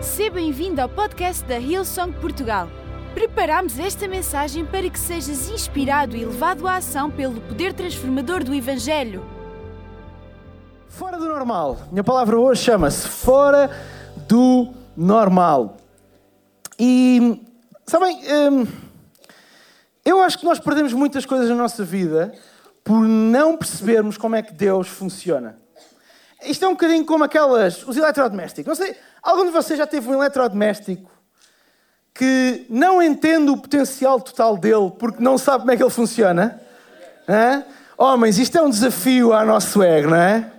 Seja bem-vindo ao podcast da Hillsong Portugal. Preparamos esta mensagem para que sejas inspirado e levado à ação pelo poder transformador do Evangelho. Fora do normal. Minha palavra hoje chama-se Fora do Normal. E, sabem, hum, eu acho que nós perdemos muitas coisas na nossa vida por não percebermos como é que Deus funciona. Isto é um bocadinho como aquelas, os eletrodomésticos. Não sei, algum de vocês já teve um eletrodoméstico que não entende o potencial total dele porque não sabe como é que ele funciona? Hã? Homens, isto é um desafio ao nosso ego, não é?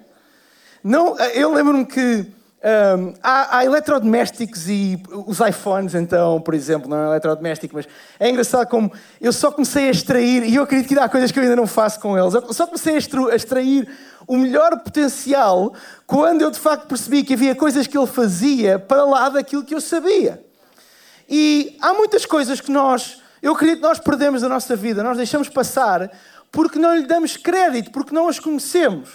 Não, eu lembro-me que um, há, há, eletrodomésticos e os iPhones, então, por exemplo, não é um eletrodoméstico, mas é engraçado como eu só comecei a extrair, e eu acredito que há coisas que eu ainda não faço com eles, eu só comecei a extrair o melhor potencial quando eu de facto percebi que havia coisas que ele fazia para lá daquilo que eu sabia. E há muitas coisas que nós, eu acredito nós perdemos da nossa vida, nós deixamos passar porque não lhe damos crédito, porque não as conhecemos.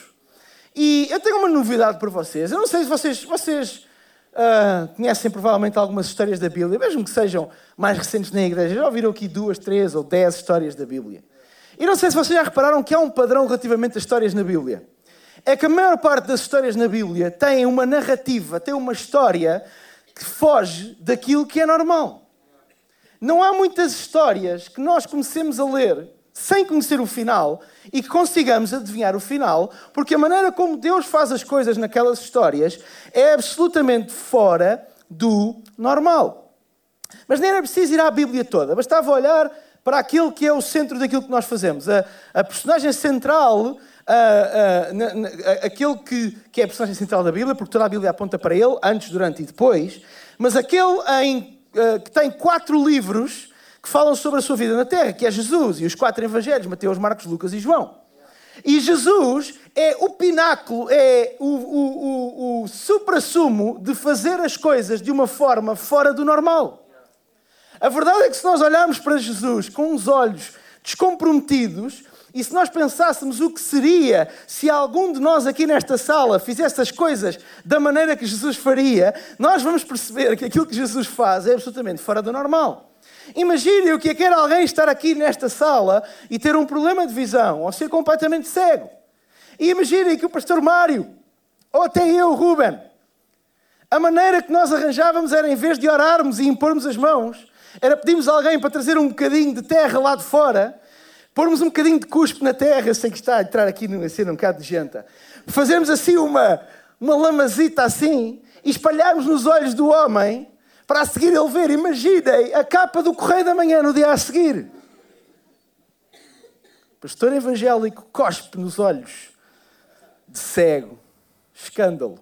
E eu tenho uma novidade para vocês. Eu não sei se vocês, vocês uh, conhecem provavelmente algumas histórias da Bíblia, mesmo que sejam mais recentes na igreja. Já ouviram aqui duas, três ou dez histórias da Bíblia. E não sei se vocês já repararam que há um padrão relativamente às histórias na Bíblia. É que a maior parte das histórias na Bíblia tem uma narrativa, tem uma história que foge daquilo que é normal. Não há muitas histórias que nós comecemos a ler sem conhecer o final e que consigamos adivinhar o final, porque a maneira como Deus faz as coisas naquelas histórias é absolutamente fora do normal. Mas nem era preciso ir à Bíblia toda, bastava olhar para aquilo que é o centro daquilo que nós fazemos. A, a personagem central, a, a, aquele que, que é a personagem central da Bíblia, porque toda a Bíblia aponta para ele, antes, durante e depois, mas aquele em, eh, que tem quatro livros que falam sobre a sua vida na Terra, que é Jesus, e os quatro evangelhos, Mateus, Marcos, Lucas e João. E Jesus é o pináculo, é o, o, o, o supra-sumo de fazer as coisas de uma forma fora do normal. A verdade é que se nós olharmos para Jesus com os olhos descomprometidos, e se nós pensássemos o que seria se algum de nós aqui nesta sala fizesse as coisas da maneira que Jesus faria, nós vamos perceber que aquilo que Jesus faz é absolutamente fora do normal. Imagine o que é que era alguém estar aqui nesta sala e ter um problema de visão ou ser completamente cego. E imaginem que o pastor Mário, ou até eu, Ruben, a maneira que nós arranjávamos era, em vez de orarmos e impormos as mãos, era pedirmos a alguém para trazer um bocadinho de terra lá de fora, pormos um bocadinho de cuspe na terra, sei que está a entrar aqui numa cena um bocado de janta, fazermos assim uma, uma lamazita assim e espalharmos nos olhos do homem para a seguir ele ver, imaginem, a capa do Correio da Manhã no dia a seguir. Pastor evangélico cospe nos olhos de cego. Escândalo.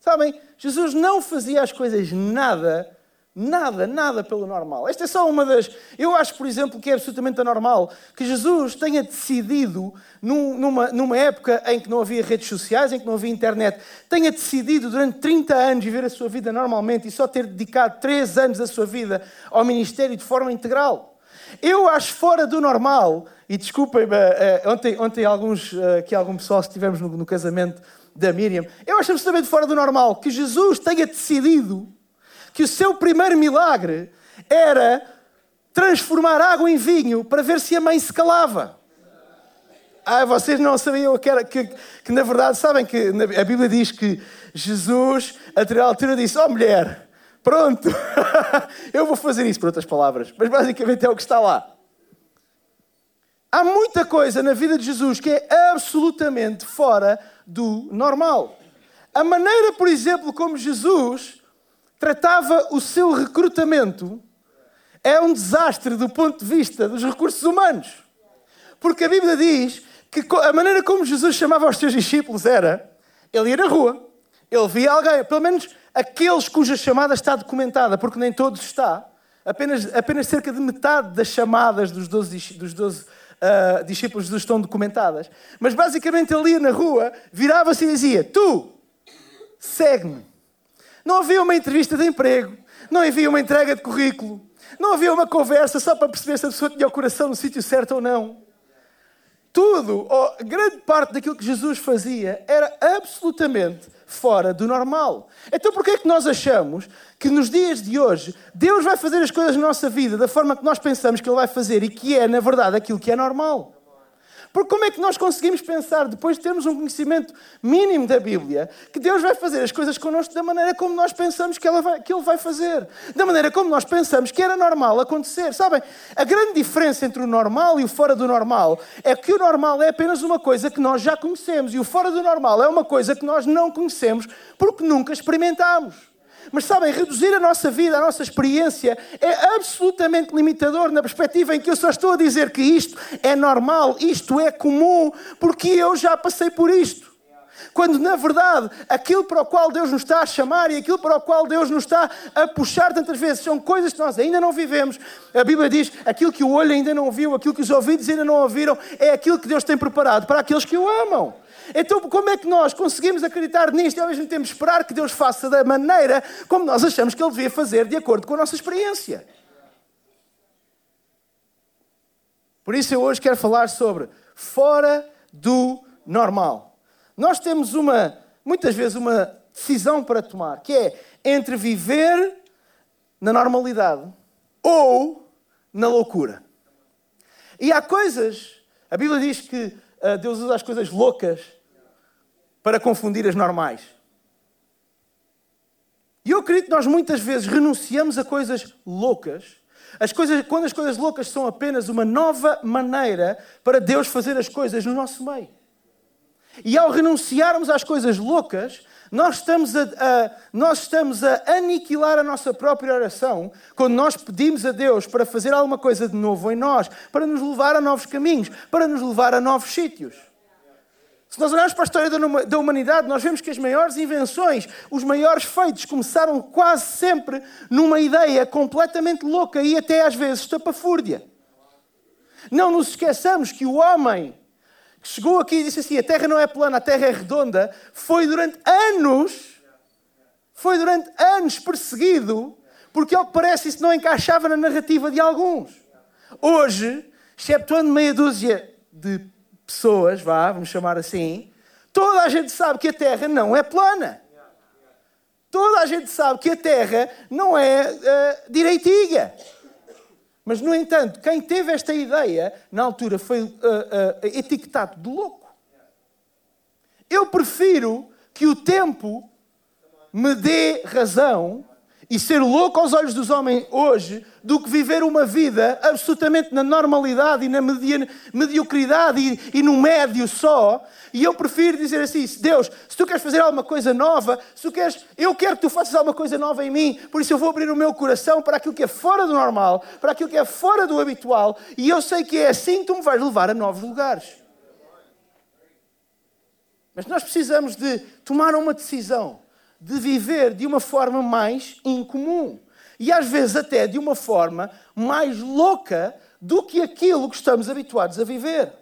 Sabem, Jesus não fazia as coisas nada Nada, nada pelo normal. Esta é só uma das. Eu acho, por exemplo, que é absolutamente anormal que Jesus tenha decidido, numa, numa época em que não havia redes sociais, em que não havia internet, tenha decidido durante 30 anos viver a sua vida normalmente e só ter dedicado 3 anos da sua vida ao ministério de forma integral. Eu acho fora do normal, e desculpem-me, eh, ontem, ontem alguns, eh, aqui algum pessoal estivemos no, no casamento da Miriam, eu acho absolutamente fora do normal que Jesus tenha decidido que o seu primeiro milagre era transformar água em vinho para ver se a mãe se calava. Ah, vocês não sabiam que, era, que, que na verdade, sabem que a Bíblia diz que Jesus, a determinada altura, disse: Oh mulher, pronto, eu vou fazer isso, por outras palavras, mas basicamente é o que está lá. Há muita coisa na vida de Jesus que é absolutamente fora do normal. A maneira, por exemplo, como Jesus tratava o seu recrutamento é um desastre do ponto de vista dos recursos humanos. Porque a Bíblia diz que a maneira como Jesus chamava os seus discípulos era: ele ia na rua, ele via alguém, pelo menos aqueles cuja chamada está documentada, porque nem todos está. Apenas, apenas cerca de metade das chamadas dos 12, dos 12 uh, ah, discípulos de Jesus estão documentadas. Mas basicamente ele ia na rua, virava-se e dizia: Tu, segue-me. Não havia uma entrevista de emprego, não havia uma entrega de currículo, não havia uma conversa só para perceber se a pessoa tinha o coração no sítio certo ou não. tudo, ou grande parte daquilo que Jesus fazia, era absolutamente fora do normal. Então porquê é que nós achamos que nos dias de hoje Deus vai fazer as coisas na nossa vida da forma que nós pensamos que Ele vai fazer e que é, na verdade, aquilo que é normal? Porque como é que nós conseguimos pensar, depois de termos um conhecimento mínimo da Bíblia, que Deus vai fazer as coisas connosco da maneira como nós pensamos que, vai, que Ele vai fazer? Da maneira como nós pensamos que era normal acontecer. Sabem, a grande diferença entre o normal e o fora do normal é que o normal é apenas uma coisa que nós já conhecemos e o fora do normal é uma coisa que nós não conhecemos porque nunca experimentámos. Mas sabem, reduzir a nossa vida, a nossa experiência, é absolutamente limitador na perspectiva em que eu só estou a dizer que isto é normal, isto é comum, porque eu já passei por isto. Quando, na verdade, aquilo para o qual Deus nos está a chamar e aquilo para o qual Deus nos está a puxar tantas vezes são coisas que nós ainda não vivemos. A Bíblia diz: aquilo que o olho ainda não viu, aquilo que os ouvidos ainda não ouviram, é aquilo que Deus tem preparado para aqueles que o amam. Então, como é que nós conseguimos acreditar nisto e ao mesmo tempo esperar que Deus faça da maneira como nós achamos que Ele devia fazer, de acordo com a nossa experiência? Por isso, eu hoje quero falar sobre fora do normal. Nós temos uma, muitas vezes, uma decisão para tomar, que é entre viver na normalidade ou na loucura. E há coisas, a Bíblia diz que uh, Deus usa as coisas loucas para confundir as normais. E eu acredito que nós muitas vezes renunciamos a coisas loucas, as coisas, quando as coisas loucas são apenas uma nova maneira para Deus fazer as coisas no nosso meio. E ao renunciarmos às coisas loucas, nós estamos a, a, nós estamos a aniquilar a nossa própria oração quando nós pedimos a Deus para fazer alguma coisa de novo em nós, para nos levar a novos caminhos, para nos levar a novos sítios. Se nós olharmos para a história da humanidade, nós vemos que as maiores invenções, os maiores feitos, começaram quase sempre numa ideia completamente louca e até às vezes estapafúrdia. Não nos esqueçamos que o homem que chegou aqui e disse assim: a terra não é plana, a terra é redonda, foi durante anos, foi durante anos perseguido, porque ao que parece isso não encaixava na narrativa de alguns. Hoje, exceptuando meia dúzia de pessoas, vá, vamos chamar assim, toda a gente sabe que a Terra não é plana. Toda a gente sabe que a Terra não é uh, direitinha. Mas, no entanto, quem teve esta ideia, na altura, foi uh, uh, etiquetado de louco. Eu prefiro que o tempo me dê razão e ser louco aos olhos dos homens hoje do que viver uma vida absolutamente na normalidade e na mediocridade e, e, no médio só. E eu prefiro dizer assim: Deus, se tu queres fazer alguma coisa nova, se tu queres, eu quero que tu faças alguma coisa nova em mim, por isso eu vou abrir o meu coração para aquilo que é fora do normal, para aquilo que é fora do habitual, e eu sei que é assim que tu me vais levar a novos lugares. Mas nós precisamos de tomar uma decisão de viver de uma forma mais incomum. E às vezes até de uma forma mais louca do que aquilo que estamos habituados a viver.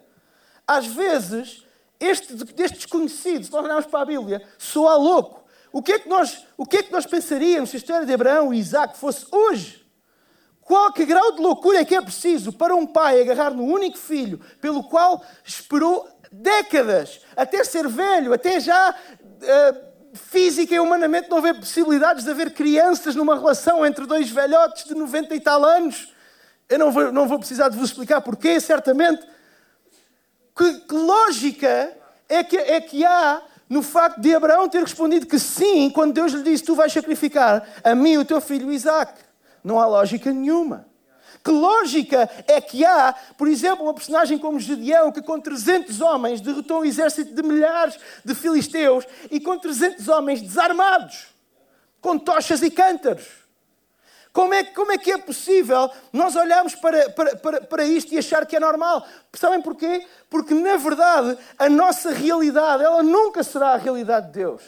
Às vezes, este, este desconhecido, se nós olharmos para a Bíblia, soa louco. O que, é que nós, o que é que nós pensaríamos se a história de Abraão e Isaac fosse hoje? Qual que grau de loucura é que é preciso para um pai agarrar no único filho pelo qual esperou décadas, até ser velho, até já uh, física e humanamente não haver possibilidades de haver crianças numa relação entre dois velhotes de 90 e tal anos. Eu não vou, não vou precisar de vos explicar porquê, certamente. Que, que lógica é que, é que há no facto de Abraão ter respondido que sim, quando Deus lhe disse: Tu vais sacrificar a mim o teu filho Isaac? Não há lógica nenhuma. Que lógica é que há, por exemplo, uma personagem como Gedeão, que com 300 homens derrotou um exército de milhares de filisteus e com 300 homens desarmados, com tochas e cântaros? Como é, como é que é possível nós olharmos para, para, para, para isto e achar que é normal? Sabem porquê? Porque, na verdade, a nossa realidade, ela nunca será a realidade de Deus.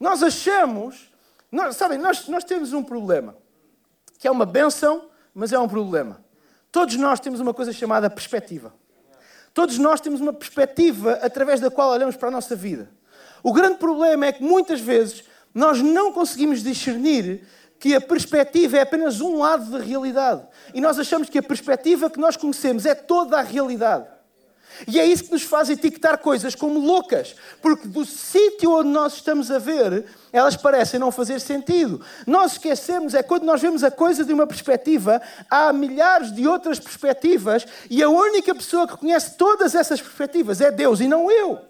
Nós achamos, nós, sabem, nós, nós temos um problema, que é uma benção mas é um problema. Todos nós temos uma coisa chamada perspectiva. Todos nós temos uma perspectiva através da qual olhamos para a nossa vida. O grande problema é que muitas vezes nós não conseguimos discernir que a perspectiva é apenas um lado da realidade. E nós achamos que a perspectiva que nós conhecemos é toda a realidade. E é isso que nos faz etiquetar coisas como loucas, porque do sítio onde nós estamos a ver, elas parecem não fazer sentido. Nós esquecemos, é quando nós vemos a coisa de uma perspectiva, há milhares de outras perspectivas, e a única pessoa que conhece todas essas perspectivas é Deus e não eu.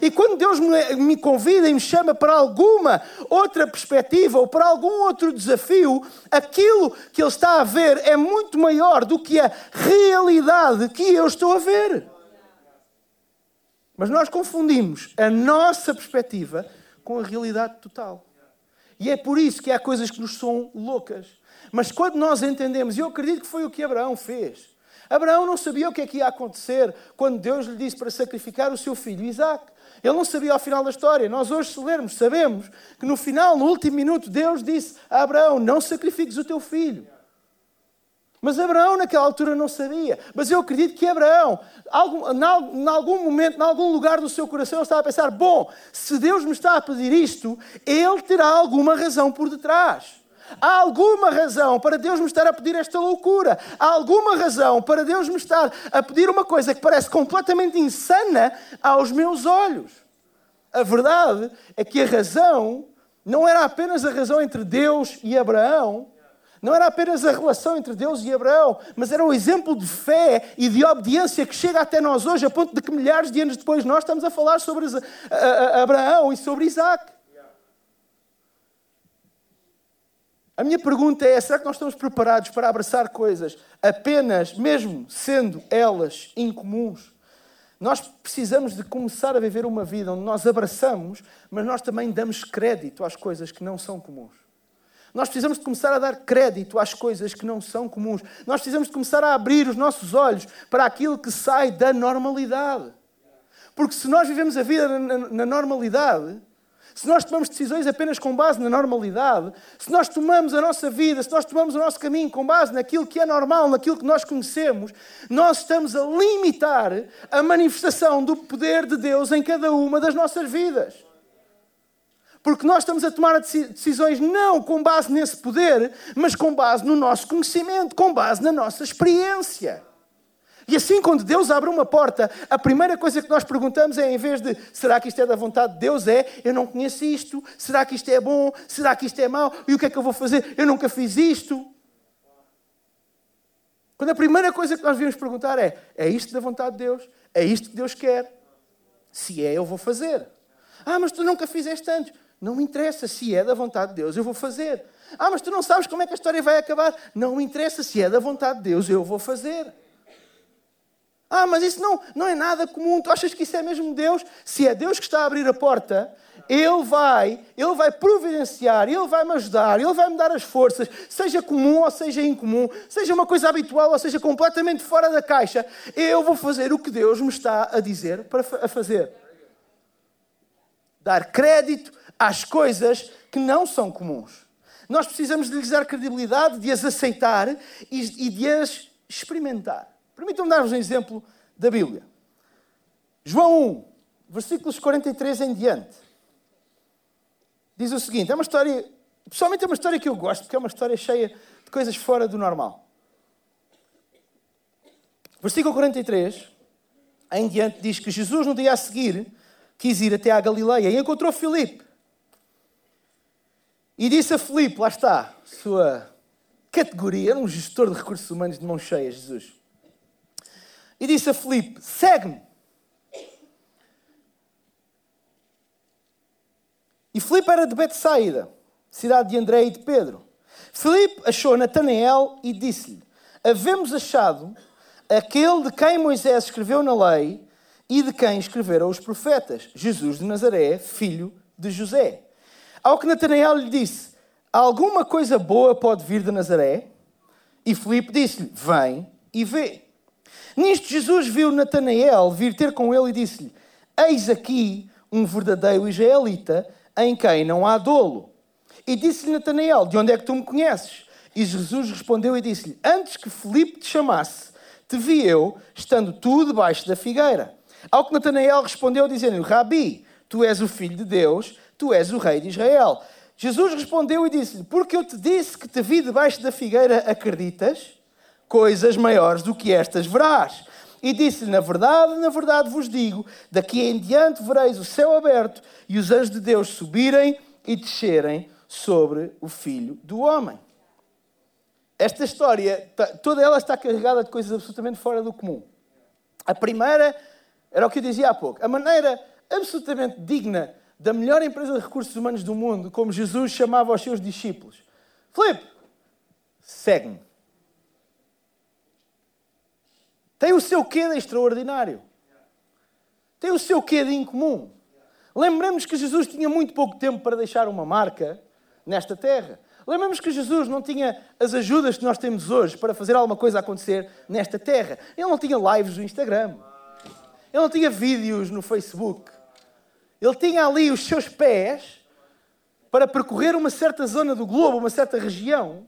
E quando Deus me convida e me chama para alguma outra perspectiva ou para algum outro desafio, aquilo que Ele está a ver é muito maior do que a realidade que eu estou a ver. Mas nós confundimos a nossa perspectiva com a realidade total. E é por isso que há coisas que nos são loucas. Mas quando nós entendemos, e eu acredito que foi o que Abraão fez. Abraão não sabia o que é que ia acontecer quando Deus lhe disse para sacrificar o seu filho Isaac. Ele não sabia ao final da história. Nós hoje, se lermos, sabemos que no final, no último minuto, Deus disse a Abraão: Não sacrifiques o teu filho. Mas Abraão naquela altura não sabia. Mas eu acredito que Abraão, em algum momento, em algum lugar do seu coração, estava a pensar: bom, se Deus me está a pedir isto, ele terá alguma razão por detrás. Há alguma razão para Deus me estar a pedir esta loucura. Há alguma razão para Deus me estar a pedir uma coisa que parece completamente insana aos meus olhos. A verdade é que a razão não era apenas a razão entre Deus e Abraão, não era apenas a relação entre Deus e Abraão, mas era um exemplo de fé e de obediência que chega até nós hoje, a ponto de que milhares de anos depois nós estamos a falar sobre Abraão e sobre Isaac. A minha pergunta é: será que nós estamos preparados para abraçar coisas apenas, mesmo sendo elas incomuns? Nós precisamos de começar a viver uma vida onde nós abraçamos, mas nós também damos crédito às coisas que não são comuns. Nós precisamos de começar a dar crédito às coisas que não são comuns. Nós precisamos de começar a abrir os nossos olhos para aquilo que sai da normalidade. Porque se nós vivemos a vida na, normalidade, se nós tomamos decisões apenas com base na normalidade, se nós tomamos a nossa vida, se nós tomamos o nosso caminho com base naquilo que é normal, naquilo que nós conhecemos, nós estamos a limitar a manifestação do poder de Deus em cada uma das nossas vidas. Porque nós estamos a tomar decisões não com base nesse poder, mas com base no nosso conhecimento, com base na nossa experiência. E assim, quando Deus abre uma porta, a primeira coisa que nós perguntamos é, em vez de será que isto é da vontade de Deus? É eu não conheço isto, será que isto é bom, será que isto é mau, e o que é que eu vou fazer? Eu nunca fiz isto. Quando a primeira coisa que nós devíamos perguntar é: é isto da vontade de Deus? É isto que Deus quer? Se é, eu vou fazer. Ah, mas tu nunca fizeste antes. Não me interessa se é da vontade de Deus, eu vou fazer. Ah, mas tu não sabes como é que a história vai acabar. Não me interessa se é da vontade de Deus, eu vou fazer. Ah, mas isso não, não é nada comum. Tu achas que isso é mesmo Deus? Se é Deus que está a abrir a porta, Ele vai, Ele vai providenciar, Ele vai me ajudar, Ele vai me dar as forças, seja comum ou seja incomum, seja uma coisa habitual ou seja completamente fora da caixa. Eu vou fazer o que Deus me está a dizer para a fazer. Dar crédito às coisas que não são comuns. Nós precisamos de lhes dar credibilidade, de as aceitar e de as experimentar. Permitam-me dar-vos um exemplo da Bíblia. João 1, versículos 43 em diante. Diz o seguinte: é uma história, pessoalmente é uma história que eu gosto, porque é uma história cheia de coisas fora do normal. Versículo 43 em diante diz que Jesus, no dia a seguir, quis ir até à Galileia e encontrou Filipe. E disse a Filipe, lá está, sua categoria, era um gestor de recursos humanos de mão cheia, Jesus. E disse a Filipe, segue-me. E Filipe era de Betsaida, cidade de André e de Pedro. Filipe achou Natanael e disse-lhe, havemos achado aquele de quem Moisés escreveu na lei e de quem escreveram os profetas, Jesus de Nazaré, filho de José. Ao que Natanael lhe disse: Alguma coisa boa pode vir de Nazaré? E Filipe disse-lhe: Vem e vê. Nisto Jesus viu Natanael vir ter com ele e disse-lhe: Eis aqui um verdadeiro israelita em quem não há dolo. E disse-lhe Natanael: De onde é que tu me conheces? E Jesus respondeu e disse-lhe: Antes que Filipe te chamasse, te vi eu, estando tu debaixo da figueira. Ao que Natanael respondeu, dizendo-lhe: Rabi, tu és o filho de Deus, Tu és o rei de Israel. Jesus respondeu e disse-lhe: Porque eu te disse que te vi debaixo da figueira, acreditas? Coisas maiores do que estas verás. E disse-lhe: Na verdade, na verdade vos digo: daqui em diante vereis o céu aberto e os anjos de Deus subirem e descerem sobre o filho do homem. Esta história, toda ela está carregada de coisas absolutamente fora do comum. A primeira era o que eu dizia há pouco. A maneira absolutamente digna da melhor empresa de recursos humanos do mundo, como Jesus chamava aos seus discípulos: Filipe, segue-me. Tem o seu quê de extraordinário. Tem o seu quê de incomum. Lembramos que Jesus tinha muito pouco tempo para deixar uma marca nesta terra. Lembramos que Jesus não tinha as ajudas que nós temos hoje para fazer alguma coisa acontecer nesta terra. Ele não tinha lives no Instagram. Ele não tinha vídeos no Facebook. Ele tinha ali os seus pés para percorrer uma certa zona do globo, uma certa região,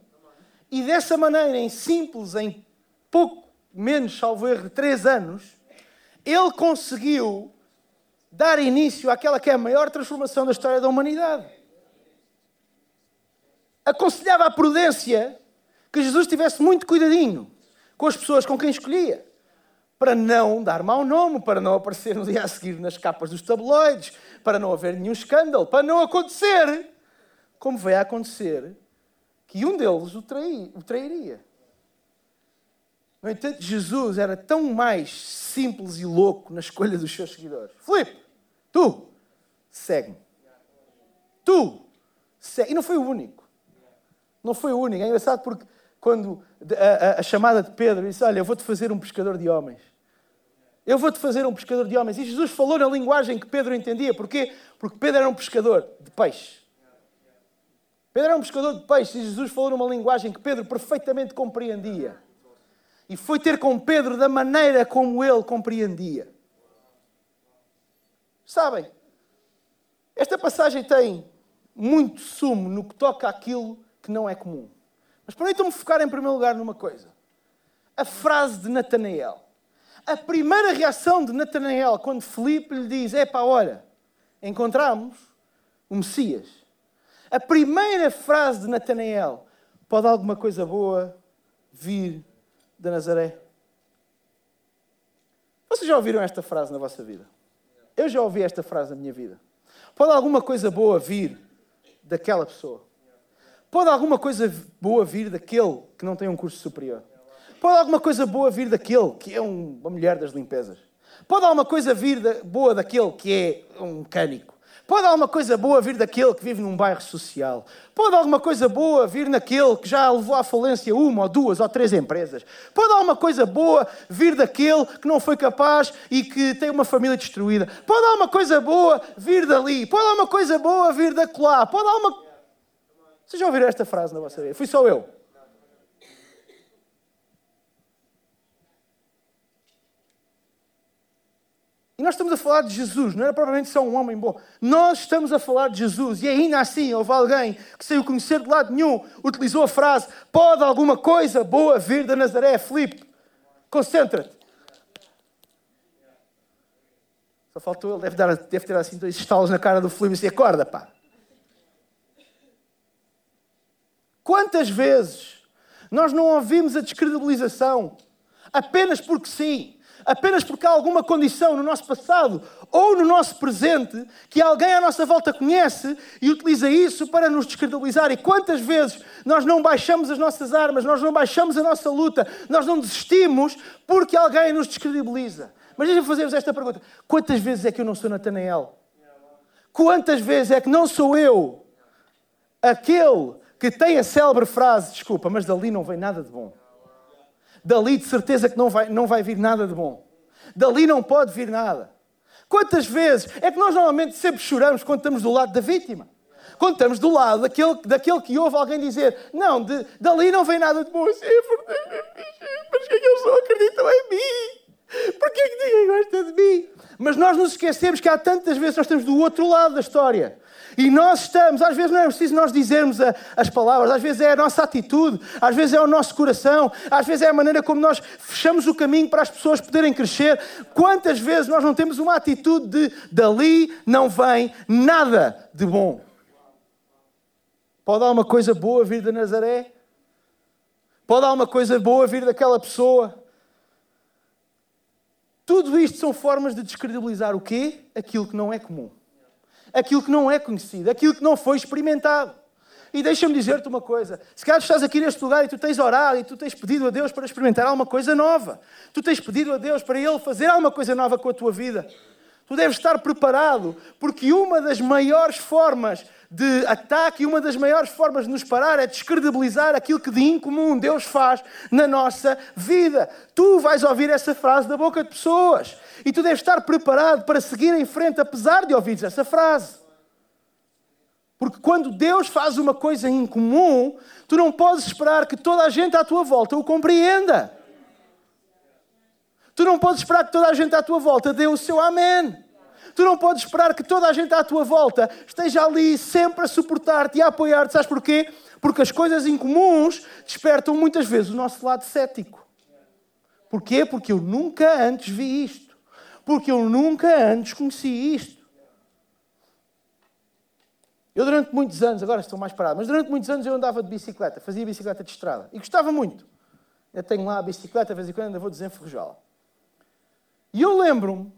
e dessa maneira, em simples, em pouco menos, salvo erro, três anos, ele conseguiu dar início àquela que é a maior transformação da história da humanidade aconselhava a prudência que Jesus tivesse muito cuidadinho com as pessoas com quem escolhia. Para não dar mau nome, para não aparecer no dia a seguir nas capas dos tabloides, para não haver nenhum escândalo, para não acontecer como veio a acontecer que um deles o, trai, o trairia. No entanto, Jesus era tão mais simples e louco na escolha dos seus seguidores. Filipe, tu, segue-me. Tu, segue. E não foi o único. Não foi o único. É engraçado porque quando a, a, a chamada de Pedro disse: Olha, eu vou-te fazer um pescador de homens. Eu vou-te fazer um pescador de homens. E Jesus falou na linguagem que Pedro entendia. Porquê? Porque Pedro era um pescador de peixe. Pedro era um pescador de peixe e Jesus falou numa linguagem que Pedro perfeitamente compreendia. E foi ter com Pedro da maneira como ele compreendia. Sabem, esta passagem tem muito sumo no que toca àquilo que não é comum. Mas permitam-me focar em primeiro lugar numa coisa. A frase de Natanael. A primeira reação de Natanael quando Felipe lhe diz: Epá, olha, encontramos o Messias. A primeira frase de Natanael: Pode alguma coisa boa vir de Nazaré? Vocês já ouviram esta frase na vossa vida? Eu já ouvi esta frase na minha vida. Pode alguma coisa boa vir daquela pessoa? Pode alguma coisa boa vir daquele que não tem um curso superior? Pode alguma coisa boa vir daquele que é um, uma mulher das limpezas? Pode alguma coisa vir da, boa daquele que é um mecânico? Pode alguma coisa boa vir daquele que vive num bairro social? Pode alguma coisa boa vir naquele que já levou à falência uma ou duas ou três empresas? Pode alguma coisa boa vir daquele que não foi capaz e que tem uma família destruída? Pode alguma coisa boa vir dali? Pode alguma coisa boa vir da colá? Pode alguma vocês já ouviram esta frase na vossa vida? Fui só eu. E nós estamos a falar de Jesus, não era propriamente só um homem bom. Nós estamos a falar de Jesus. E ainda assim, houve alguém que, sem o conhecer de lado nenhum, utilizou a frase: Pode alguma coisa boa vir da Nazaré? Filipe, concentra-te. Só faltou ele, deve, dar, deve ter assim dois estalos na cara do Filipe e dizer: Acorda, pá. Quantas vezes nós não ouvimos a descredibilização apenas porque sim, apenas porque há alguma condição no nosso passado ou no nosso presente que alguém à nossa volta conhece e utiliza isso para nos descredibilizar. E quantas vezes nós não baixamos as nossas armas, nós não baixamos a nossa luta, nós não desistimos porque alguém nos descredibiliza. Mas deixa-me fazer-vos esta pergunta: quantas vezes é que eu não sou Natanael? Quantas vezes é que não sou eu aquele que tem a célebre frase: desculpa, mas dali não vem nada de bom. Dali de certeza que não vai, não vai vir nada de bom. Dali não pode vir nada. Quantas vezes é que nós normalmente sempre choramos quando estamos do lado da vítima? Quando estamos do lado daquele, daquele que ouve alguém dizer: Não, de, dali não vem nada de bom. Mas que é eles não acreditam em mim? Porquê que ninguém gosta de mim? Mas nós nos esquecemos que há tantas vezes nós estamos do outro lado da história. E nós estamos, às vezes não é preciso nós dizermos a, as palavras, às vezes é a nossa atitude, às vezes é o nosso coração, às vezes é a maneira como nós fechamos o caminho para as pessoas poderem crescer. Quantas vezes nós não temos uma atitude de dali não vem nada de bom? Pode dar uma coisa boa vir de Nazaré? Pode dar uma coisa boa vir daquela pessoa? Tudo isto são formas de descredibilizar o quê? Aquilo que não é comum. Aquilo que não é conhecido, aquilo que não foi experimentado. E deixa-me dizer-te uma coisa: se calhar estás aqui neste lugar e tu tens orado e tu tens pedido a Deus para experimentar alguma coisa nova, tu tens pedido a Deus para Ele fazer alguma coisa nova com a tua vida, tu deves estar preparado, porque uma das maiores formas de ataque e uma das maiores formas de nos parar é descredibilizar aquilo que de incomum Deus faz na nossa vida. Tu vais ouvir essa frase da boca de pessoas e tu deves estar preparado para seguir em frente, apesar de ouvires essa frase. Porque quando Deus faz uma coisa incomum, tu não podes esperar que toda a gente à tua volta o compreenda. Tu não podes esperar que toda a gente à tua volta dê o seu amém. Tu não podes esperar que toda a gente à tua volta esteja ali sempre a suportar-te e a apoiar-te. Sabes porquê? Porque as coisas incomuns despertam muitas vezes o nosso lado cético. Porquê? Porque eu nunca antes vi isto. Porque eu nunca antes conheci isto. Eu durante muitos anos, agora estou mais parado, mas durante muitos anos eu andava de bicicleta, fazia bicicleta de estrada. E gostava muito. Eu tenho lá a bicicleta, de vez em quando ainda vou desenferrujá-la. E eu lembro-me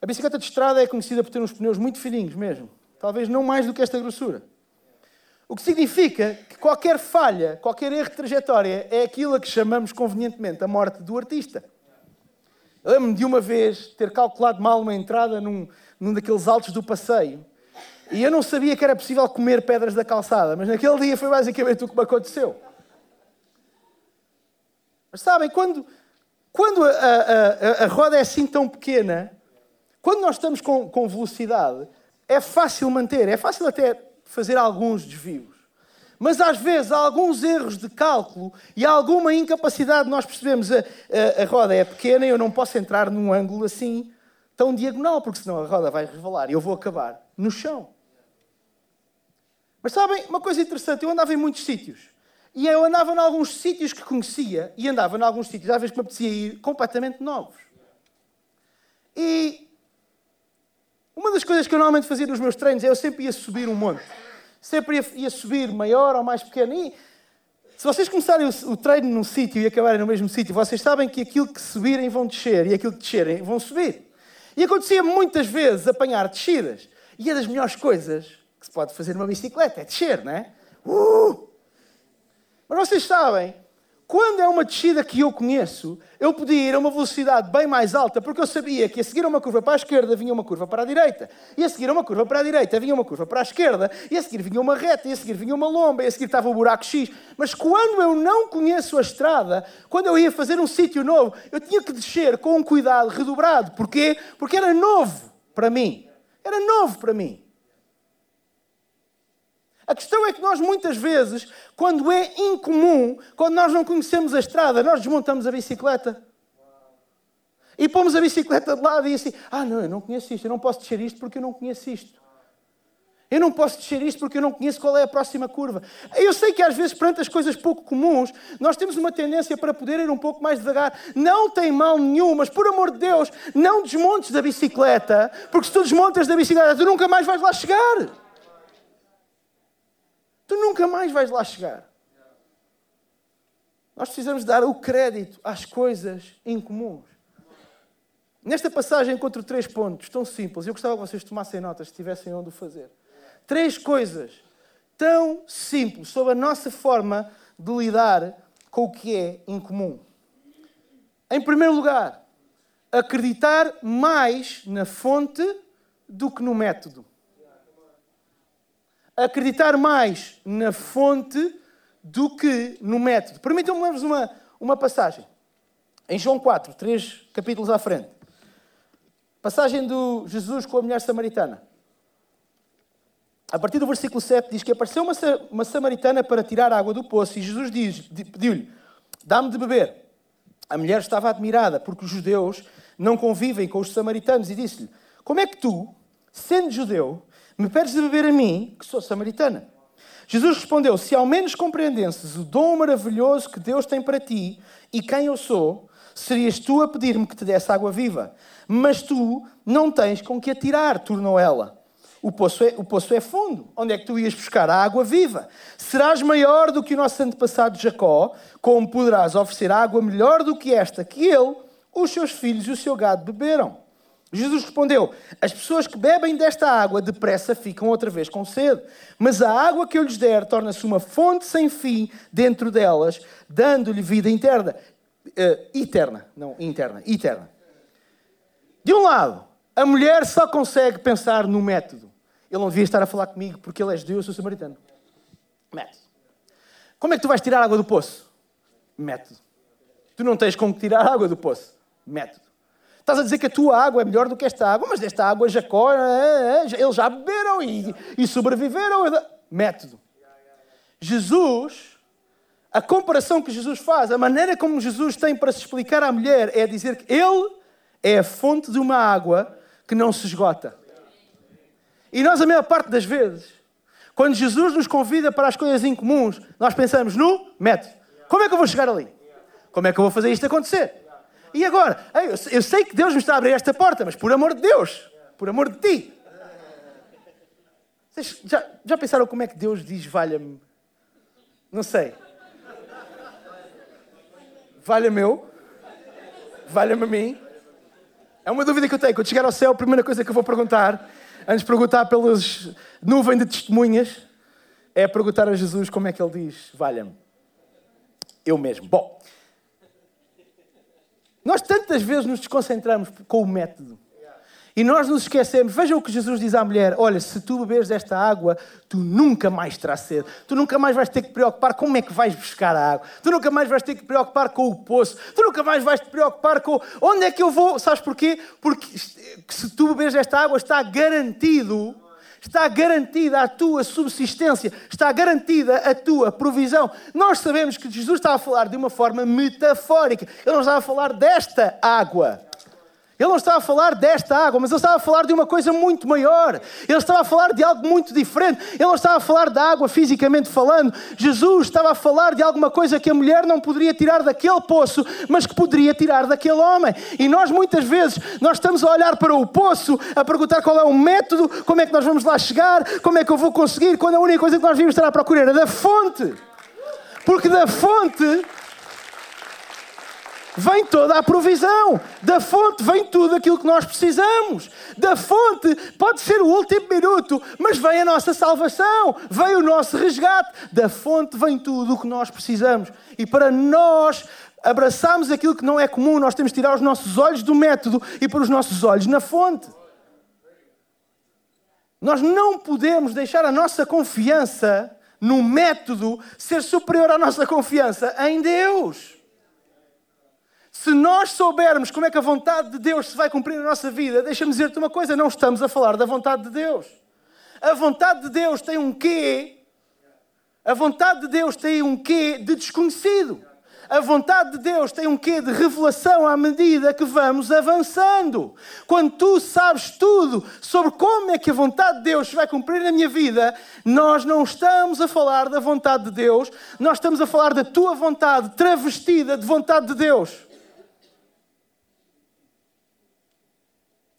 a bicicleta de estrada é conhecida por ter uns pneus muito fininhos mesmo. Talvez não mais do que esta grossura. O que significa que qualquer falha, qualquer erro de trajetória é aquilo a que chamamos convenientemente a morte do artista. Lembro-me de uma vez ter calculado mal uma entrada num, num daqueles altos do passeio e eu não sabia que era possível comer pedras da calçada, mas naquele dia foi basicamente o que me aconteceu. Mas sabem, quando, quando a, a, a, a roda é assim tão pequena, quando nós estamos com, com velocidade, é fácil manter, é fácil até fazer alguns desvios. Mas às vezes há alguns erros de cálculo e há alguma incapacidade de nós percebemos a, a, a, roda é pequena e eu não posso entrar num ângulo assim tão diagonal, porque senão a roda vai resvalar e eu vou acabar no chão. Mas sabem, uma coisa interessante, eu andava em muitos sítios. E eu andava em alguns sítios que conhecia e andava em alguns sítios, às vezes que me apetecia ir, completamente novos. E uma das coisas que eu normalmente fazia nos meus treinos é eu sempre ia subir um monte. Sempre ia, ia subir maior ou mais pequeno. E se vocês começarem o, o treino num sítio e acabarem no mesmo sítio, vocês sabem que aquilo que subirem vão descer e aquilo que descerem vão subir. E acontecia muitas vezes apanhar descidas. E é das melhores coisas que se pode fazer numa bicicleta, é descer, não é? Uh! Mas vocês sabem quando é uma descida que eu conheço, eu podia ir a uma velocidade bem mais alta, porque eu sabia que a seguir uma curva para a esquerda vinha uma curva para a direita, e a seguir uma curva para a direita vinha uma curva para a esquerda, e a seguir vinha uma reta, e a seguir vinha uma lomba, e a seguir estava o buraco X. Mas quando eu não conheço a estrada, quando eu ia fazer um sítio novo, eu tinha que descer com um cuidado redobrado. Porquê? Porque era novo para mim. Era novo para mim. A questão é que nós muitas vezes, quando é incomum, quando nós não conhecemos a estrada, nós desmontamos a bicicleta. E pomos a bicicleta de lado e assim, ah não, eu não conheço isto, eu não posso descer isto porque eu não conheço isto. Eu não posso descer isto porque eu não conheço qual é a próxima curva. Eu sei que às vezes, perante as coisas pouco comuns, nós temos uma tendência para poder ir um pouco mais devagar. Não tem mal nenhum, mas por amor de Deus, não desmontes da bicicleta, porque se tu desmontas da bicicleta, tu nunca mais vais lá chegar tu nunca mais vais lá chegar. Nós precisamos dar o crédito às coisas incomuns. Nesta passagem encontro três pontos tão simples. Eu gostava que vocês tomassem notas se tivessem onde o fazer. Três coisas tão simples sobre a nossa forma de lidar com o que é incomum. Em primeiro lugar, acreditar mais na fonte do que no método acreditar mais na fonte do que no método. Permitam-me ler-vos uma, uma passagem. Em João 4, três capítulos à frente. Passagem do Jesus com a mulher samaritana. A partir do versículo 7 diz que apareceu uma, uma samaritana para tirar água do poço e Jesus pediu-lhe, dá-me de beber. A mulher estava admirada porque os judeus não convivem com os samaritanos e disse-lhe, como é que tu, sendo judeu, me pedes de beber a mim, que sou samaritana? Jesus respondeu: Se ao menos compreendesses o dom maravilhoso que Deus tem para ti e quem eu sou, serias tu a pedir-me que te desse água viva. Mas tu não tens com que atirar, tornou ela. O poço, é, o poço é fundo. Onde é que tu ias buscar a água viva? Serás maior do que o nosso antepassado Jacó, como poderás oferecer água melhor do que esta que ele, os seus filhos e o seu gado beberam. Jesus respondeu: As pessoas que bebem desta água depressa ficam outra vez com sede, mas a água que eu lhes der torna-se uma fonte sem fim dentro delas, dando-lhe vida interna. Uh, eterna, não interna, eterna. De um lado, a mulher só consegue pensar no método. Ele não devia estar a falar comigo porque ele é judeu, eu sou samaritano. Método. Como é que tu vais tirar água do poço? Método. Tu não tens como tirar água do poço? Método. Estás a dizer que a tua água é melhor do que esta água, mas desta água Jacó, é, é, é eles já beberam e, e sobreviveram. Método. Jesus, a comparação que Jesus faz, a maneira como Jesus tem para se explicar à mulher é dizer que Ele é a fonte de uma água que não se esgota. E nós, a maior parte das vezes, quando Jesus nos convida para as coisas incomuns, nós pensamos no método. Como é que eu vou chegar ali? Como é que eu vou fazer isto acontecer? E agora? Eu sei que Deus me está a abrir esta porta, mas por amor de Deus, por amor de ti. Vocês já, já pensaram como é que Deus diz valha-me? Não sei. Valha-me eu? Valha-me a mim? É uma dúvida que eu tenho. Quando chegar ao céu, a primeira coisa que eu vou perguntar, antes de perguntar pelas nuvens de testemunhas, é perguntar a Jesus como é que ele diz: valha-me. Eu mesmo. Bom, nós tantas vezes nos desconcentramos com o método. E nós nos esquecemos. Veja o que Jesus diz à mulher: Olha, se tu beberes desta água, tu nunca mais terás sede. Tu nunca mais vais ter que preocupar como é que vais buscar a água. Tu nunca mais vais ter que preocupar com o poço. Tu nunca mais vais te preocupar com onde é que eu vou. Sabes porquê? Porque se tu beberes desta água, está garantido está garantida a tua subsistência, está garantida a tua provisão. Nós sabemos que Jesus está a falar de uma forma metafórica, ele não estava a falar desta água. Ele não estava a falar desta água, mas ele estava a falar de uma coisa muito maior. Ele estava a falar de algo muito diferente. Ele não estava a falar da água fisicamente falando. Jesus estava a falar de alguma coisa que a mulher não poderia tirar daquele poço, mas que poderia tirar daquele homem. E nós muitas vezes nós estamos a olhar para o poço, a perguntar qual é o método, como é que nós vamos lá chegar, como é que eu vou conseguir, quando a única coisa que nós devíamos estar à procura era da fonte. Porque da fonte vem toda a provisão. Da fonte vem tudo aquilo que nós precisamos. Da fonte pode ser o último minuto, mas vem a nossa salvação, vem o nosso resgate. Da fonte vem tudo o que nós precisamos. E para nós abraçarmos aquilo que não é comum, nós temos de tirar os nossos olhos do método e pôr os nossos olhos na fonte. Nós não podemos deixar a nossa confiança no método ser superior à nossa confiança em Deus. Se nós soubermos como é que a vontade de Deus se vai cumprir na nossa vida, deixa-me dizer-te uma coisa: não estamos a falar da vontade de Deus. A vontade de Deus tem um quê? A vontade de Deus tem um quê de desconhecido. A vontade de Deus tem um quê de revelação à medida que vamos avançando. Quando tu sabes tudo sobre como é que a vontade de Deus se vai cumprir na minha vida, nós não estamos a falar da vontade de Deus, nós estamos a falar da tua vontade travestida de vontade de Deus.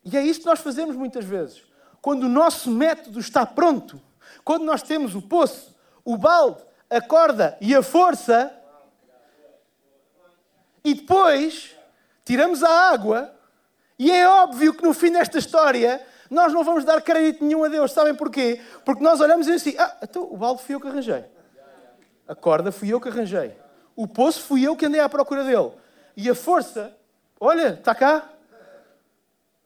E é isso que nós fazemos muitas vezes. Quando o nosso método está pronto, quando nós temos o poço, o balde, a corda e a força, e depois tiramos a água, e é óbvio que no fim desta história nós não vamos dar crédito nenhum a Deus. Sabem porquê? Porque nós olhamos e assim: ah, então o balde fui eu que arranjei. A corda fui eu que arranjei. O poço fui eu que andei à procura dele. E a força, olha, está cá,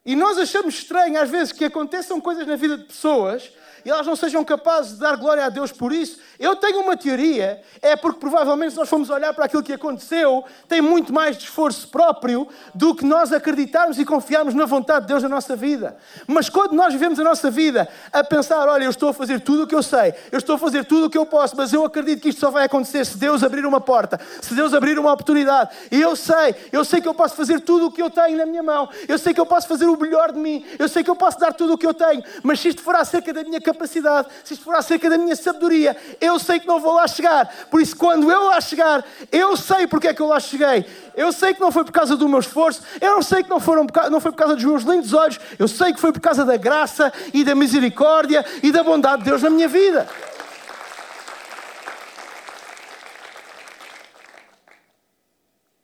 e nós achamos estranho, às vezes, que aconteçam coisas na vida de pessoas e elas não sejam capazes de dar glória a Deus por isso. Eu tenho uma teoria, é porque provavelmente se nós formos olhar para aquilo que aconteceu, tem muito mais de esforço próprio do que nós acreditarmos e confiarmos na vontade de Deus na nossa vida. Mas quando nós vivemos a nossa vida a pensar, olha, eu estou a fazer tudo o que eu sei, eu estou a fazer tudo o que eu posso, mas eu acredito que isto só vai acontecer se Deus abrir uma porta, se Deus abrir uma oportunidade. E eu sei, eu sei que eu posso fazer tudo o que eu tenho na minha mão, eu sei que eu posso fazer o melhor de mim, eu sei que eu posso dar tudo o que eu tenho, mas se isto for acerca da minha capacidade, capacidade, se isto for acerca da minha sabedoria, eu sei que não vou lá chegar. Por isso, quando eu lá chegar, eu sei porque é que eu lá cheguei. Eu sei que não foi por causa do meu esforço, eu não sei que não, foram, não foi por causa dos meus lindos olhos, eu sei que foi por causa da graça e da misericórdia e da bondade de Deus na minha vida.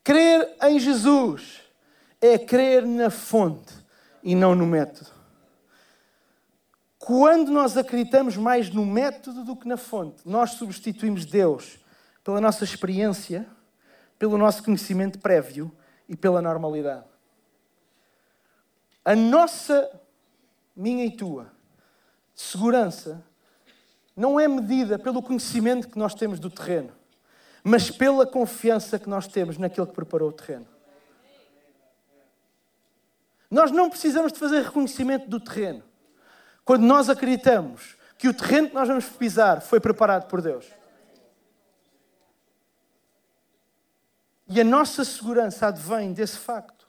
Crer em Jesus é crer na fonte e não no método. Quando nós acreditamos mais no método do que na fonte, nós substituímos Deus pela nossa experiência, pelo nosso conhecimento prévio e pela normalidade. A nossa, minha e tua, segurança não é medida pelo conhecimento que nós temos do terreno, mas pela confiança que nós temos naquele que preparou o terreno. Nós não precisamos de fazer reconhecimento do terreno. Quando nós acreditamos que o terreno que nós vamos pisar foi preparado por Deus. E a nossa segurança advém desse facto.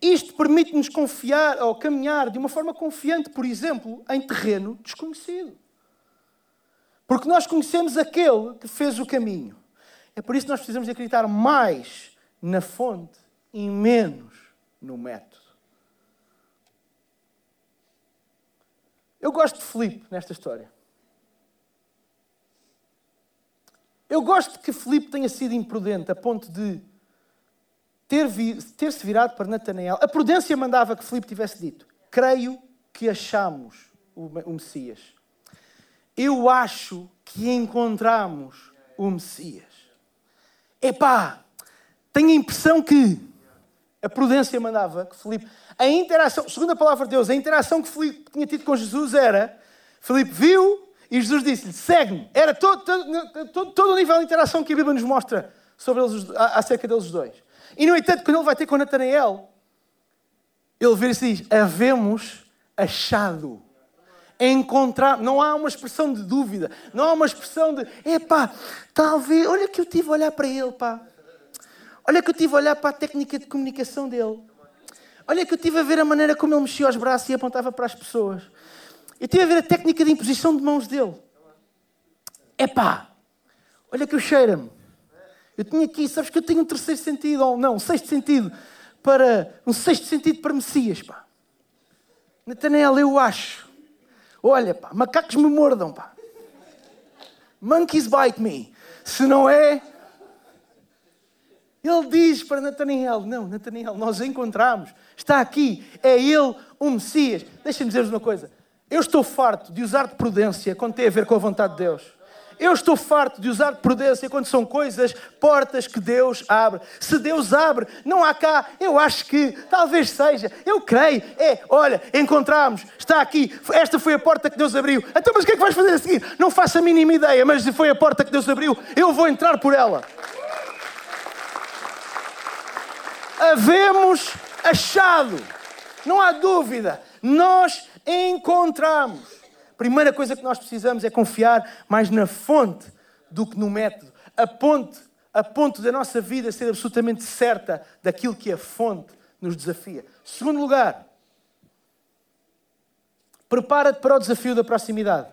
Isto permite-nos confiar ou caminhar de uma forma confiante, por exemplo, em terreno desconhecido. Porque nós conhecemos aquele que fez o caminho. É por isso que nós precisamos acreditar mais na fonte e menos no método. Eu gosto de Filipe nesta história. Eu gosto que Filipe tenha sido imprudente a ponto de ter, vi, ter se virado para Natanael. A prudência mandava que Filipe tivesse dito: Creio que achamos o, o Messias. Eu acho que encontramos o Messias. Epá, tenho a impressão que a prudência mandava que Filipe. A interação, segundo a palavra de Deus, a interação que Filipe tinha tido com Jesus era: Filipe viu, e Jesus disse-lhe: segue-me. Era todo, todo, todo, o nível de interação que a Bíblia nos mostra sobre eles, acerca deles dois. E, no entanto, quando ele vai ter com Natanael, ele vira-se e diz: Havemos achado. Encontrar. Não há uma expressão de dúvida. Não há uma expressão de: epá, talvez. Olha que eu tive a olhar para ele, pá. Olha que eu tive a olhar para a técnica de comunicação dele. Olha que eu tive a ver a maneira como ele mexia os braços e apontava para as pessoas. Eu tive a ver a técnica de imposição de mãos dele. Epá, olha que eu cheira-me. Eu tinha aqui, sabes que eu tenho um terceiro sentido, ou não, um sexto sentido, para, um sexto sentido para Messias, pá. Natanel, eu acho. Olha, pá, macacos me mordam, pá. Monkeys bite me. Se não é, ele diz para Natanael: Não, Natanael, nós encontramos, está aqui, é ele o Messias. Deixa-me dizer-vos uma coisa: eu estou farto de usar de prudência quando tem a ver com a vontade de Deus. Eu estou farto de usar de prudência quando são coisas, portas que Deus abre. Se Deus abre, não há cá, eu acho que, talvez seja, eu creio. É, olha, encontramos, está aqui, esta foi a porta que Deus abriu. Então, mas o que é que vais fazer a seguir? Não faço a mínima ideia, mas foi a porta que Deus abriu, eu vou entrar por ela. Havemos achado, não há dúvida, nós encontramos. Primeira coisa que nós precisamos é confiar mais na fonte do que no método. A ponte, a ponto da nossa vida ser absolutamente certa daquilo que a fonte nos desafia. Segundo lugar, prepara-te para o desafio da proximidade.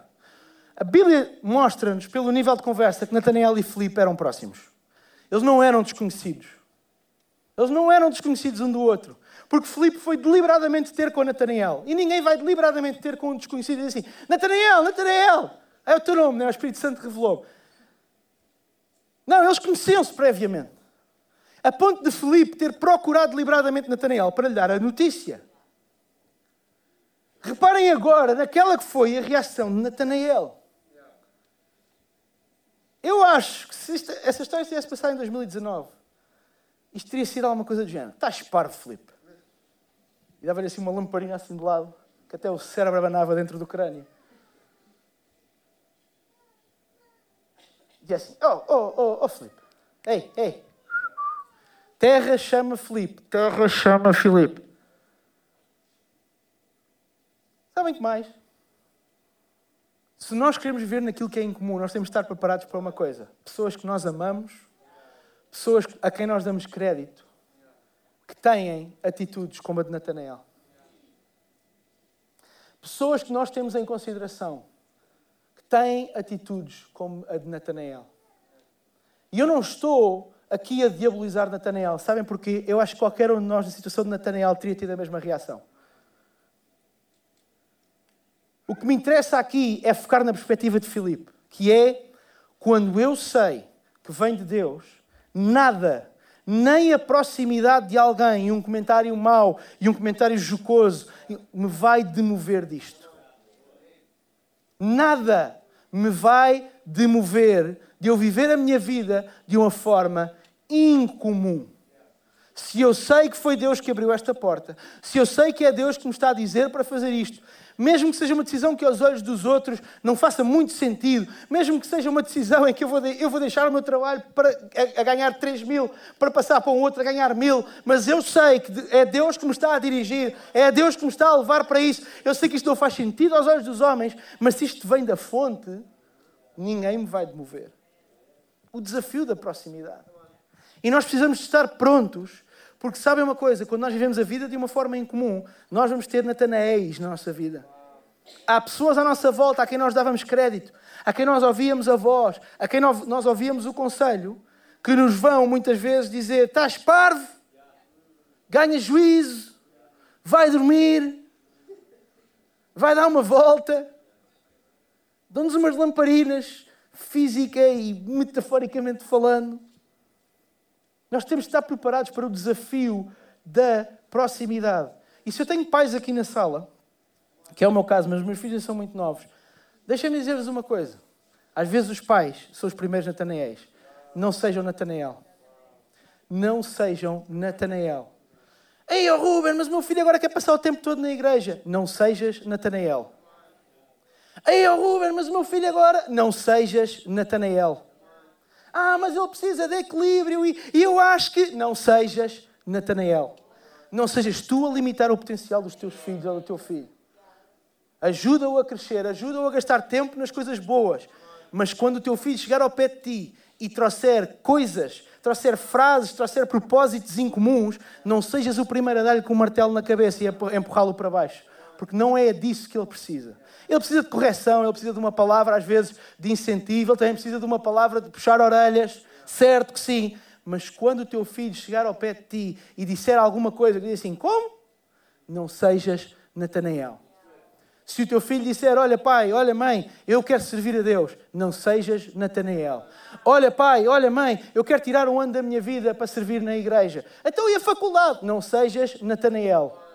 A Bíblia mostra-nos, pelo nível de conversa, que Natanael e Filipe eram próximos. Eles não eram desconhecidos. Eles não eram desconhecidos um do outro. Porque Filipe foi deliberadamente ter com Natanael. E ninguém vai deliberadamente ter com um desconhecido e dizer assim: Natanael, Natanael, é o teu nome, é? O Espírito Santo revelou. Não, eles conheciam-se previamente. A ponto de Filipe ter procurado deliberadamente Natanael para lhe dar a notícia. Reparem agora naquela que foi a reação de Natanael. Eu acho que se esta, essa história tivesse passado em 2019, isto teria sido alguma coisa do género. Estás parvo, Filipe. E dava-lhe assim uma lamparina assim de lado, que até o cérebro abanava dentro do crânio. E assim, oh, oh, oh, oh, Filipe. Ei, ei. Terra chama Filipe. Terra chama Filipe. Sabem que mais? Se nós queremos viver naquilo que é incomum, nós temos de estar preparados para uma coisa. Pessoas que nós amamos, pessoas a quem nós damos crédito, que têm atitudes como a de Natanael. Pessoas que nós temos em consideração, que têm atitudes como a de Natanael. E eu não estou aqui a diabolizar Natanael, sabem porquê? Eu acho que qualquer um de nós na situação de Natanael teria tido a mesma reação. O que me interessa aqui é focar na perspectiva de Filipe, que é quando eu sei que vem de Deus, nada nem a proximidade de alguém e um comentário mau e um comentário jocoso me vai demover disto. Nada me vai demover de eu viver a minha vida de uma forma incomum. Se eu sei que foi Deus que abriu esta porta, se eu sei que é Deus que me está a dizer para fazer isto, mesmo que seja uma decisão que aos olhos dos outros não faça muito sentido, mesmo que seja uma decisão em que eu vou, de, eu vou deixar o meu trabalho para, a, a, ganhar 3 mil, para passar para um outro a ganhar mil, mas eu sei que é Deus que me está a dirigir, é Deus que me está a levar para isso. Eu sei que isto não faz sentido aos olhos dos homens, mas se isto vem da fonte, ninguém me vai demover. O desafio da proximidade. E nós precisamos estar prontos porque sabem uma coisa, quando nós vivemos a vida de uma forma incomum, nós vamos ter Natanaéis na nossa vida. Há pessoas à nossa volta a quem nós dávamos crédito, a quem nós ouvíamos a voz, a quem nós ouvíamos o conselho, que nos vão muitas vezes dizer: estás parvo, ganha juízo, vai dormir, vai dar uma volta, dão-nos umas lamparinas, física e metaforicamente falando. Nós temos de estar preparados para o desafio da proximidade. E se eu tenho pais aqui na sala, que é o meu caso, mas os meus filhos são muito novos, deixem-me dizer-vos uma coisa. Às vezes os pais são os primeiros Natanaéis. Não sejam Natanael. Não sejam Natanael. Ei, oh Ruben, mas o meu filho agora quer passar o tempo todo na igreja. Não sejas Natanael. Ei, oh Ruben, mas o meu filho agora. Não sejas Natanael. Ah, mas ele precisa de equilíbrio e, eu acho que. Não sejas Natanael. Não sejas tu a limitar o potencial dos teus filhos ou do teu filho. Ajuda-o a crescer, ajuda-o a gastar tempo nas coisas boas. Mas quando o teu filho chegar ao pé de ti e trouxer coisas, trouxer frases, trouxer propósitos incomuns, não sejas o primeiro a dar-lhe com um martelo na cabeça e empurrá-lo para baixo. Porque não é disso que ele precisa. Ele precisa de correção, ele precisa de uma palavra, às vezes, de incentivo, ele também precisa de uma palavra de puxar orelhas, certo que sim. Mas quando o teu filho chegar ao pé de ti e disser alguma coisa diz assim, como? Não sejas Natanael. Se o teu filho disser, olha pai, olha mãe, eu quero servir a Deus, não sejas Natanael. Olha pai, olha mãe, eu quero tirar um ano da minha vida para servir na igreja. Então e a faculdade? Não sejas Natanael.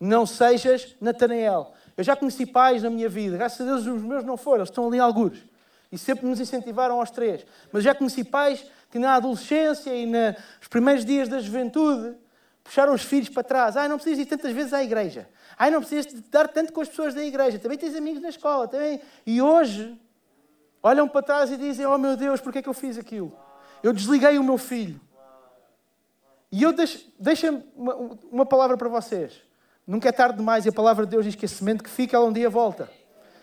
Não sejas Natanael. Eu já conheci pais na minha vida, graças a Deus os meus não foram, eles estão ali alguns. E sempre nos incentivaram aos três. Mas já conheci pais que na adolescência e nos primeiros dias da juventude puxaram os filhos para trás. Ai, não precisas ir tantas vezes à igreja. Ai, não precisas dar tanto com as pessoas da igreja. Também tens amigos na escola. Também... E hoje olham para trás e dizem: Oh meu Deus, porquê é que eu fiz aquilo? Eu desliguei o meu filho. E eu deixo, deixo uma, uma palavra para vocês. Nunca é tarde demais e a palavra de Deus diz que a semente que fica, ela um dia volta.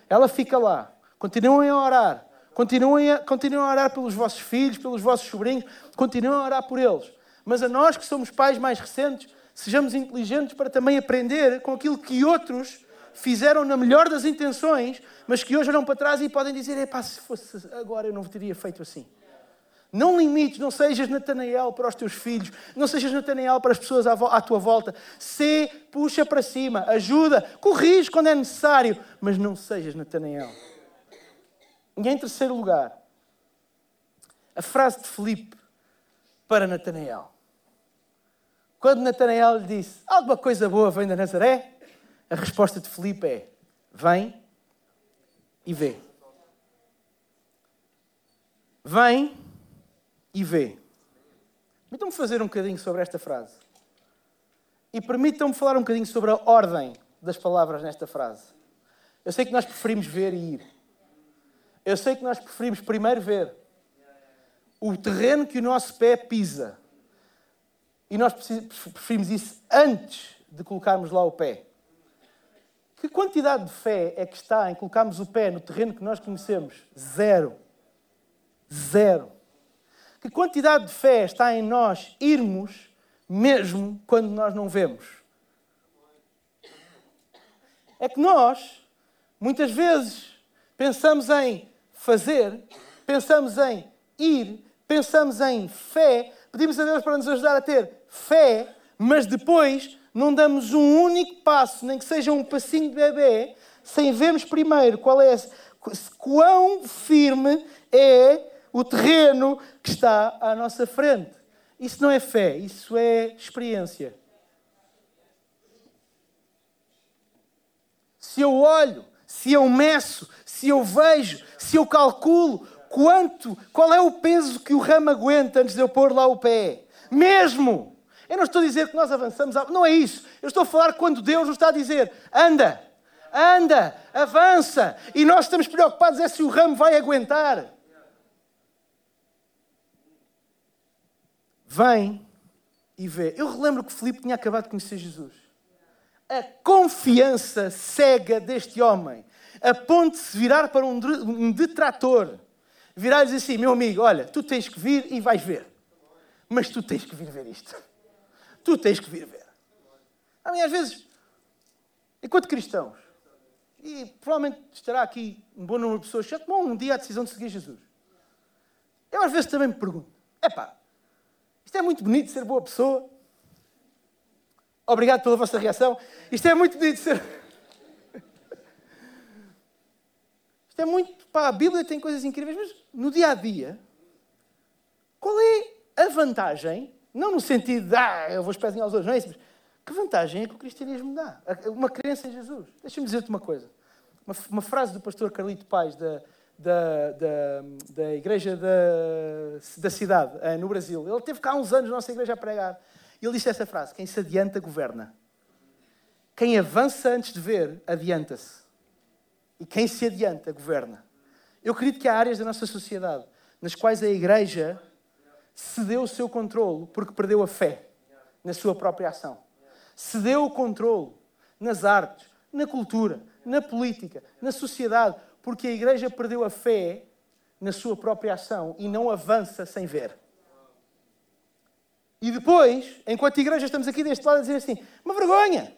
Ela fica lá. Continuem a orar. Continuem a, continuem a orar pelos vossos filhos, pelos vossos sobrinhos. Continuem a orar por eles. Mas a nós que somos pais mais recentes, sejamos inteligentes para também aprender com aquilo que outros fizeram na melhor das intenções, mas que hoje olham para trás e podem dizer: Epá, se fosse agora eu não teria feito assim. Não limites, não sejas Natanael para os teus filhos, não sejas Natanael para as pessoas à, tua volta. Se puxa para cima, ajuda, corrige quando é necessário, mas não sejas Natanael. E em terceiro lugar, a frase de Filipe para Natanael. Quando Natanael lhe disse: Alguma coisa boa vem da Nazaré? A resposta de Filipe é: Vem e vê. Vem e vê. Permitam-me fazer um bocadinho sobre esta frase. E permitam-me falar um bocadinho sobre a ordem das palavras nesta frase. Eu sei que nós preferimos ver e ir. Eu sei que nós preferimos primeiro ver o terreno que o nosso pé pisa. E nós preferimos isso antes de colocarmos lá o pé. Que quantidade de fé é que está em colocarmos o pé no terreno que nós conhecemos? Zero. Zero. Que quantidade de fé está em nós irmos mesmo quando nós não vemos? É que nós, muitas vezes, pensamos em fazer, pensamos em ir, pensamos em fé, pedimos a Deus para nos ajudar a ter fé, mas depois não damos um único passo, nem que seja um passinho de bebê, sem vermos primeiro qual é, quão firme é o terreno que está à nossa frente. Isso não é fé, isso é experiência. Se eu olho, se eu meço, se eu vejo, se eu calculo quanto, qual é o peso que o ramo aguenta antes de eu pôr lá o pé. Mesmo. Eu não estou a dizer que nós avançamos, não é isso. Eu estou a falar quando Deus nos está a dizer: anda, anda, avança. E nós estamos preocupados é se o ramo vai aguentar. Vem e vê. Eu relembro que Filipe tinha acabado de conhecer Jesus. A confiança cega deste homem, a ponto de se virar para um detrator, virar e dizer assim: meu amigo, olha, tu tens que vir e vais ver. Mas tu tens que vir ver isto. Tu tens que vir ver. A mim, às vezes, enquanto cristãos, e provavelmente estará aqui um bom número de pessoas já tomou um dia a decisão de seguir Jesus. Eu às vezes também me pergunto: epá, isto é muito bonito ser boa pessoa. Obrigado pela vossa reação. Isto é muito bonito ser. Isto é muito. Pá, a Bíblia tem coisas incríveis, mas no dia a dia, qual é a vantagem? Não no sentido de, ah, eu vou espezinhar aos outros, não é isso, mas que vantagem é que o cristianismo dá? Uma crença em Jesus. Deixa-me dizer-te uma coisa. Uma, uma, frase do pastor Carlito Paz, da, da, da, da igreja da, da cidade, eh, no Brasil. Ele teve cá há uns anos na nossa igreja a pregar. E ele disse essa frase: Quem se adianta, governa. Quem avança antes de ver, adianta-se. E quem se adianta, governa. Eu acredito que há áreas da nossa sociedade nas quais a igreja cedeu o seu controle porque perdeu a fé na sua própria ação. Cedeu o controle nas artes, na cultura, na política, na sociedade, porque a igreja perdeu a fé na sua própria ação e não avança sem ver. E depois, enquanto igreja, estamos aqui deste lado a dizer assim: uma vergonha!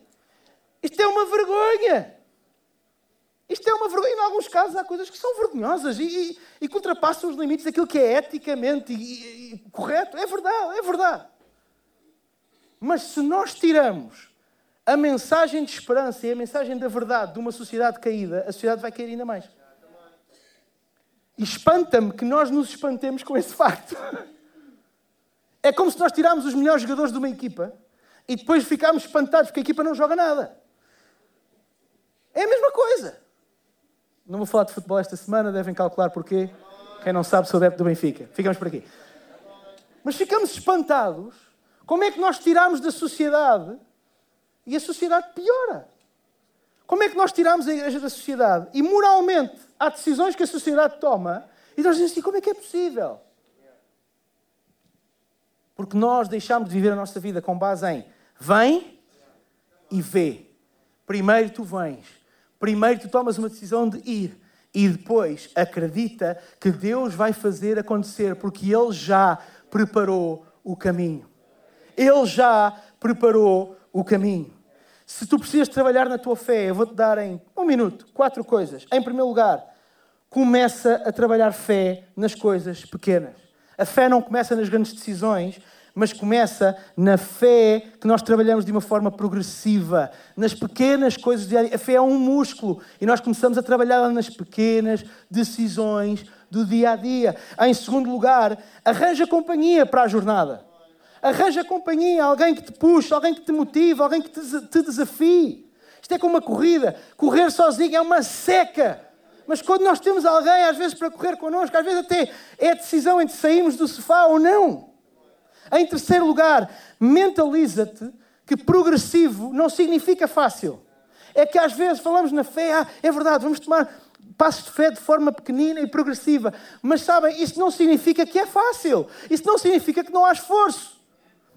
Isto é uma vergonha! Isto é uma vergonha. Em alguns casos há coisas que são vergonhosas e, e, e que ultrapassam os limites daquilo que é eticamente e, correto. É verdade, é verdade. Mas se nós tiramos a mensagem de esperança e a mensagem da verdade de uma sociedade caída, a sociedade vai cair ainda mais. E espanta-me que nós nos espantemos com esse facto. É como se nós tirarmos os melhores jogadores de uma equipa e depois ficarmos espantados porque a equipa não joga nada. É a mesma coisa. Não vou falar de futebol esta semana, devem calcular porquê. Quem não sabe, sou adepto do Benfica. Ficamos por aqui. Mas ficamos espantados. Como é que nós tiramos da sociedade e a sociedade piora? Como é que nós tiramos a igreja da sociedade e moralmente há decisões que a sociedade toma e nós dizemos assim: como é que é possível? Porque nós deixamos de viver a nossa vida com base em vem e vê. Primeiro tu vens, primeiro tu tomas uma decisão de ir e depois acredita que Deus vai fazer acontecer porque Ele já preparou o caminho. Ele já preparou o caminho. Se tu precisas trabalhar na tua fé, eu vou-te dar em um minuto quatro coisas. Em primeiro lugar, começa a trabalhar fé nas coisas pequenas. A fé não começa nas grandes decisões, mas começa na fé que nós trabalhamos de uma forma progressiva, nas pequenas coisas diárias. A fé é um músculo e nós começamos a trabalhar nas pequenas decisões do dia a dia. Em segundo lugar, arranja companhia para a jornada. Arranja companhia, alguém que te puxe, alguém que te motive, alguém que te desafie. Isto é como uma corrida. Correr sozinho é uma seca. Mas quando nós temos alguém, às vezes, para correr connosco, às vezes até é a decisão entre sairmos do sofá ou não. Em terceiro lugar, mentaliza-te que progressivo não significa fácil. É que às vezes falamos na fé, ah, é verdade, vamos tomar passos de fé de forma pequenina e progressiva. Mas sabem, isso não significa que é fácil. Isso não significa que não há esforço.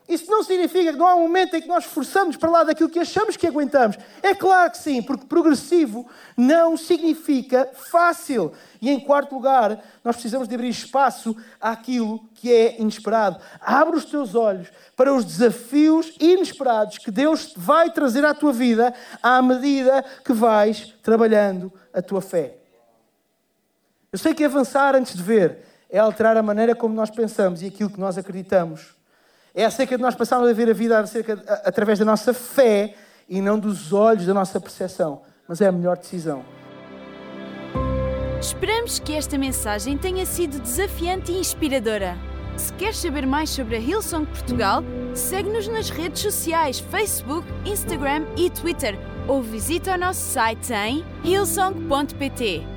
Isso não significa que não há um momento em que nós forçamos para lá daquilo que achamos que aguentamos. É claro que sim, porque progressivo não significa fácil. E em quarto lugar, nós precisamos de abrir espaço àquilo que é inesperado. Abre os teus olhos para os desafios inesperados que Deus vai trazer à tua vida à medida que vais trabalhando a tua fé. Eu sei que avançar antes de ver é alterar a maneira como nós pensamos e aquilo que nós acreditamos. É acerca de nós passarmos a ver a vida acerca, através da nossa fé e não dos olhos da nossa percepção. Mas é a melhor decisão. Esperamos que esta mensagem tenha sido desafiante e inspiradora. Se queres saber mais sobre a Hillsong Portugal, segue-nos nas redes sociais Facebook, Instagram e Twitter ou visita o nosso site em hillsong.pt.